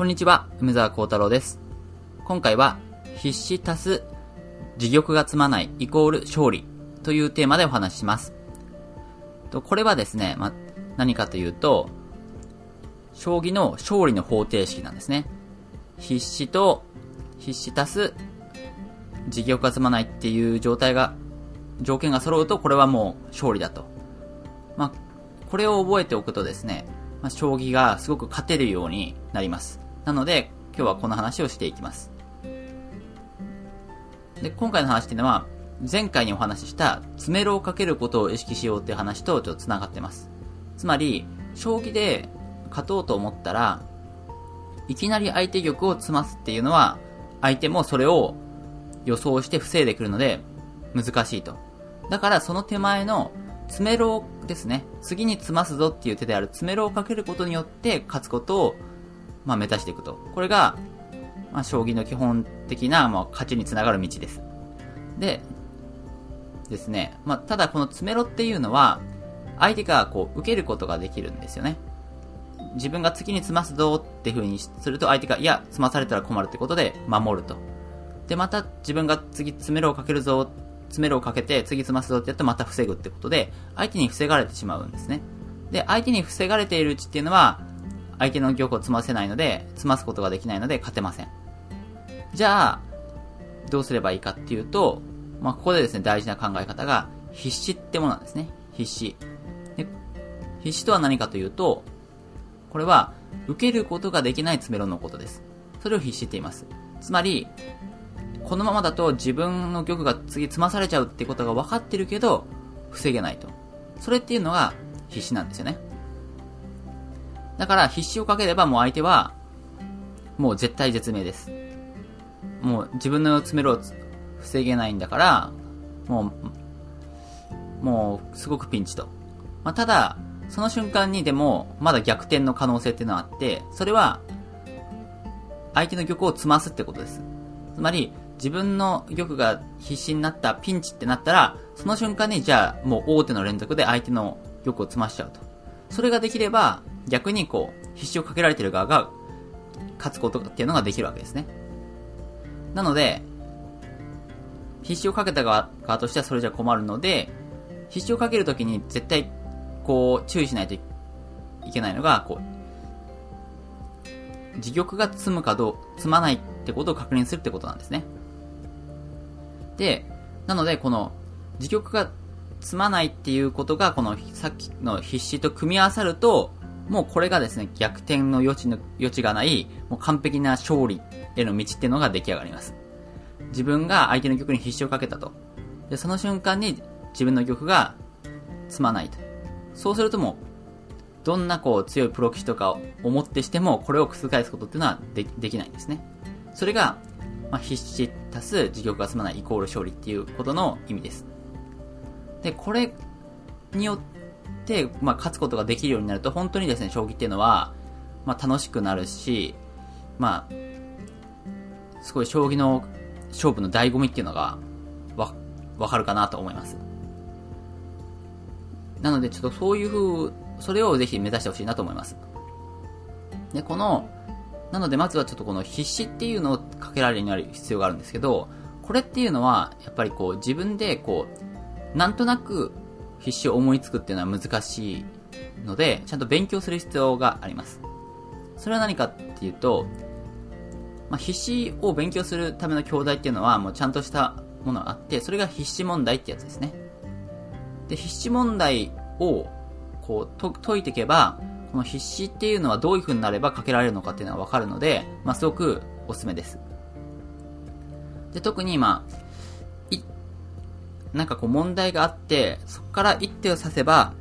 こんにちは、梅沢幸太郎です。今回は、必死足す自玉が積まないイコール勝利というテーマでお話しします。これはですね、ま、何かというと、将棋の勝利の方程式なんですね。必死と必死足す自玉が積まないっていう状態が、条件が揃うと、これはもう勝利だと。まあ、これを覚えておくとですね、まあ、将棋がすごく勝てるようになります。なので、今日はこの話をしていきます。で、今回の話っていうのは、前回にお話しした、詰めろをかけることを意識しようっていう話とちょっと繋がってます。つまり、将棋で勝とうと思ったら、いきなり相手玉を詰ますっていうのは、相手もそれを予想して防いでくるので、難しいと。だからその手前の詰めろですね。次に詰ますぞっていう手である詰めろをかけることによって勝つことを、まあ、目指していくと。これが、まあ、将棋の基本的な、まあ、勝ちにつながる道です。で、ですね。まあ、ただこの詰めろっていうのは、相手がこう、受けることができるんですよね。自分が次に詰ますぞっていう風にすると相手が、いや、詰まされたら困るってことで守ると。で、また自分が次詰めろをかけるぞ、詰めろをかけて次詰ますぞってやってまた防ぐってことで、相手に防がれてしまうんですね。で、相手に防がれているうちっていうのは、相手の玉を詰ませないので、詰ますことができないので勝てません。じゃあ、どうすればいいかっていうと、まあ、ここでですね、大事な考え方が、必死ってものなんですね。必死。で必死とは何かというと、これは、受けることができない詰めろのことです。それを必死って言います。つまり、このままだと自分の玉が次詰まされちゃうってことが分かってるけど、防げないと。それっていうのが必死なんですよね。だから必死をかければもう相手は、もう絶対絶命です。もう自分の詰めろを防げないんだから、もう、もうすごくピンチと。まあ、ただ、その瞬間にでも、まだ逆転の可能性っていうのはあって、それは、相手の玉を詰ますってことです。つまり、自分の玉が必死になったピンチってなったら、その瞬間にじゃあもう大手の連続で相手の玉を詰ましちゃうと。それができれば、逆にこう、必死をかけられてる側が勝つことっていうのができるわけですね。なので、必死をかけた側としてはそれじゃ困るので、必死をかけるときに絶対こう注意しないといけないのが、こう、自玉が積むかどう、積まないってことを確認するってことなんですね。で、なのでこの自玉が積まないっていうことがこのさっきの必死と組み合わさると、もうこれがですね、逆転の余地の、余地がない、もう完璧な勝利への道っていうのが出来上がります。自分が相手の玉に必死をかけたと。で、その瞬間に自分の玉が積まないと。そうするともう、どんなこう強いプロ棋士とかをもってしても、これを覆すことっていうのはできないんですね。それが、まあ、必死足す自玉が済まないイコール勝利っていうことの意味です。で、これによって、まあ、勝つことができるようになると、本当にですね、将棋っていうのは、まあ、楽しくなるし、まあ、すごい将棋の勝負の醍醐味っていうのが、わ、わかるかなと思います。なので、ちょっとそういう風、それをぜひ目指してほしいなと思います。で、この、なのでまずはちょっとこの必死っていうのをかけられるようになる必要があるんですけど、これっていうのは、やっぱりこう自分でこう、なんとなく必死を思いつくっていうのは難しいので、ちゃんと勉強する必要があります。それは何かっていうと、まあ、必死を勉強するための教材っていうのはもうちゃんとしたものがあって、それが必死問題ってやつですね。で、必死問題をこうと解いていけば、この必死っていうのはどういう風になればかけられるのかっていうのはわかるので、まあ、すごくおすすめです。で、特に今、い、なんかこう問題があって、そこから一手を指せば、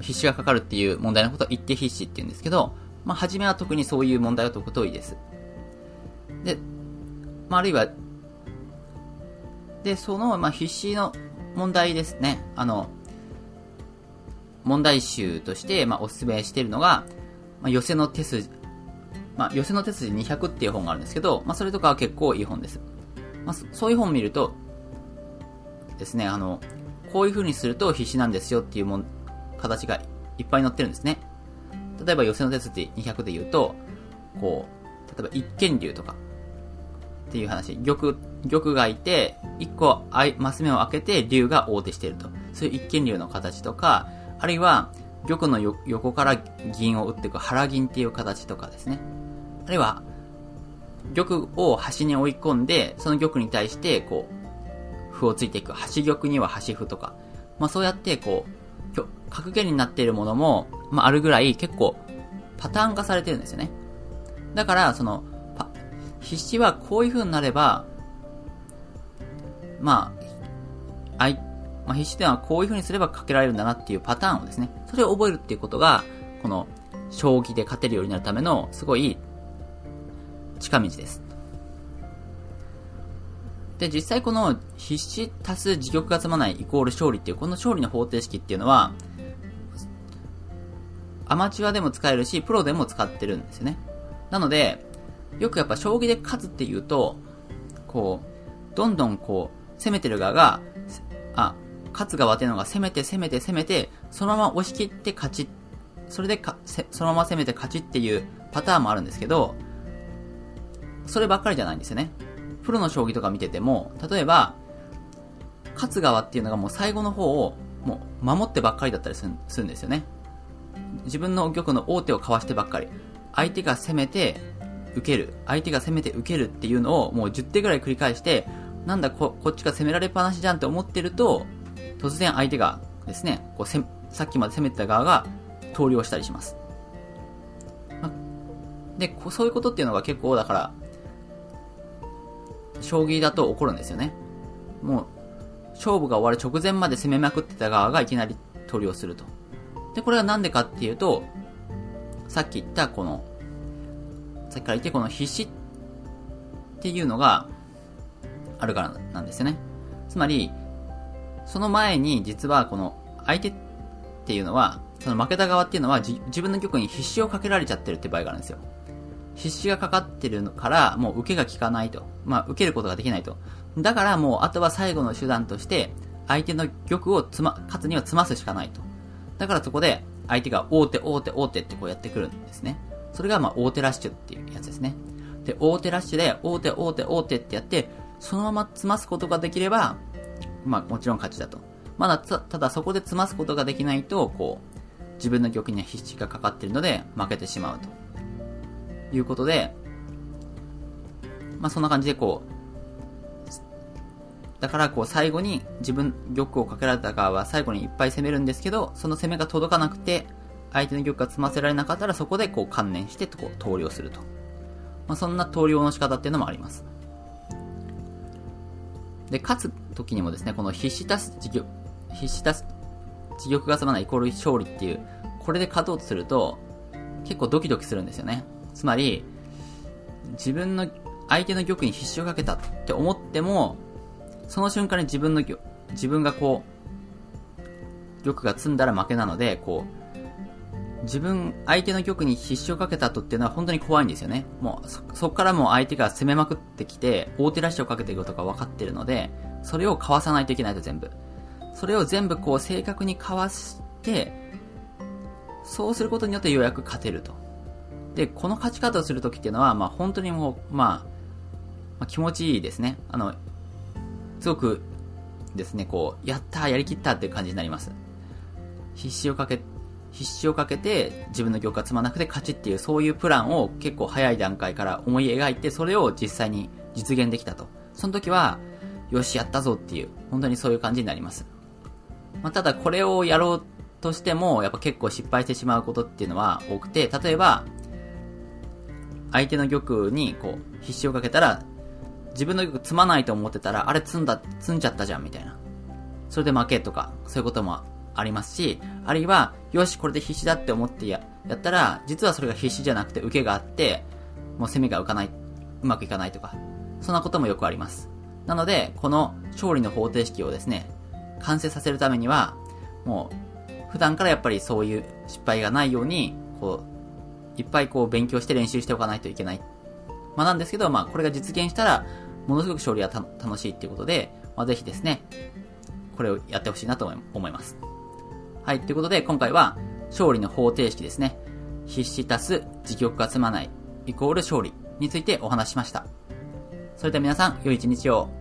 必死がかかるっていう問題のことを一手必死って言うんですけど、まあ、初めは特にそういう問題を解くといいです。で、まあ、あるいは、で、その、まあ、必死の問題ですね。あの、問題集として、まあ、おすすめしているのが、まあ、寄せの手筋、まあ、寄せの手筋200っていう本があるんですけど、まあ、それとかは結構いい本です。まあ、そういう本を見ると、ですね、あの、こういう風にすると必死なんですよっていうもん、形がいっぱい載ってるんですね。例えば寄せの手筋200で言うと、こう、例えば一見竜とか、っていう話。玉、玉がいて、一個あいマス目を開けて竜が大手していると。そういう一見竜の形とか、あるいは、玉の横から銀を打っていく腹銀っていう形とかですね。あるいは、玉を端に追い込んで、その玉に対して、こう、歩をついていく。端玉には端歩とか。まあそうやって、こう、格言になっているものも、まああるぐらい結構パターン化されてるんですよね。だから、その、必死はこういう風になれば、まあ、あい、まあ、必死ではこういう風にすればかけられるんだなっていうパターンをですね、それを覚えるっていうことが、この、将棋で勝てるようになるための、すごい、近道です。で、実際この必死足す自玉が積まないイコール勝利っていう、この勝利の方程式っていうのは、アマチュアでも使えるし、プロでも使ってるんですよね。なので、よくやっぱ将棋で勝つっていうと、こう、どんどんこう、攻めてる側が、あ、勝つ側っていうのが攻めて攻めて攻めて、そのまま押し切って勝ち、それでか、そのまま攻めて勝ちっていうパターンもあるんですけど、そればっかりじゃないんですよね。プロの将棋とか見てても、例えば、勝つ側っていうのがもう最後の方を、もう守ってばっかりだったりするんですよね。自分の玉の王手をかわしてばっかり。相手が攻めて、受ける。相手が攻めて受けるっていうのをもう10手ぐらい繰り返して、なんだこ、こっちが攻められっぱなしじゃんって思ってると、突然相手がですね、こうせさっきまで攻めてた側が投了したりします。ま、で、そういうことっていうのが結構だから、将棋だと起こるんですよね。もう、勝負が終わる直前まで攻めまくってた側がいきなり投了すると。で、これはなんでかっていうと、さっき言ったこのさっきから言ってこの必死っていうのがあるからなんですよね。つまり、その前に実はこの相手っていうのは、その負けた側っていうのは自分の玉に必死をかけられちゃってるって場合があるんですよ。必死がかかってるから、もう受けが効かないと。まあ、受けることができないと。だからもう、あとは最後の手段として、相手の玉をつま、勝つには詰ますしかないと。だからそこで、相手が大手、大手、大手ってこうやってくるんですね。それがまあ大手ラッシュっていうやつですね。で、大手ラッシュで、大手、大手、大手ってやって、そのまま詰ますことができれば、まあもちろん勝ちだと。まだた、ただそこで詰ますことができないと、こう、自分の玉には必死がかかってるので、負けてしまうと。いうことで、まあそんな感じでこう、だからこう最後に自分玉をかけられた側は最後にいっぱい攻めるんですけど、その攻めが届かなくて、相手の玉が詰ませられなかったらそこでこう関連してこう投了すると。まあ、そんな投了の仕方っていうのもあります。で、勝つ時にもですね、この必死足す自玉、必死足す自玉が済まないイコール勝利っていう、これで勝とうとすると、結構ドキドキするんですよね。つまり、自分の、相手の玉に必死をかけたって思っても、その瞬間に自分の玉、自分がこう、玉が積んだら負けなので、こう、自分、相手の玉に必死をかけた後っていうのは本当に怖いんですよね。もう、そ、そこからもう相手が攻めまくってきて、大手ラッシュをかけていくことが分かってるので、それをかわさないといけないと全部。それを全部こう正確にかわして、そうすることによってようやく勝てると。で、この勝ち方をするときっていうのは、まあ本当にもう、まあ、まあ、気持ちいいですね。あの、すごくですね、こう、やった、やりきったっていう感じになります。必死をかけ必死をかけて自分の玉が積まなくて勝ちっていうそういうプランを結構早い段階から思い描いてそれを実際に実現できたと。その時は、よし、やったぞっていう、本当にそういう感じになります。まあ、ただこれをやろうとしても、やっぱ結構失敗してしまうことっていうのは多くて、例えば、相手の玉にこう、必死をかけたら、自分の玉積まないと思ってたら、あれ積んだ、積んじゃったじゃんみたいな。それで負けとか、そういうこともありますし、あるいは、よし、これで必死だって思ってや、やったら、実はそれが必死じゃなくて受けがあって、もう攻めが浮かない、うまくいかないとか、そんなこともよくあります。なので、この勝利の方程式をですね、完成させるためには、もう、普段からやっぱりそういう失敗がないように、こう、いっぱいこう勉強して練習しておかないといけない。まあなんですけど、まあこれが実現したら、ものすごく勝利は楽しいっていうことで、まあぜひですね、これをやってほしいなと思います。はい、ということで今回は勝利の方程式ですね。必死足す自玉が積まないイコール勝利についてお話ししました。それでは皆さん、良い一日を。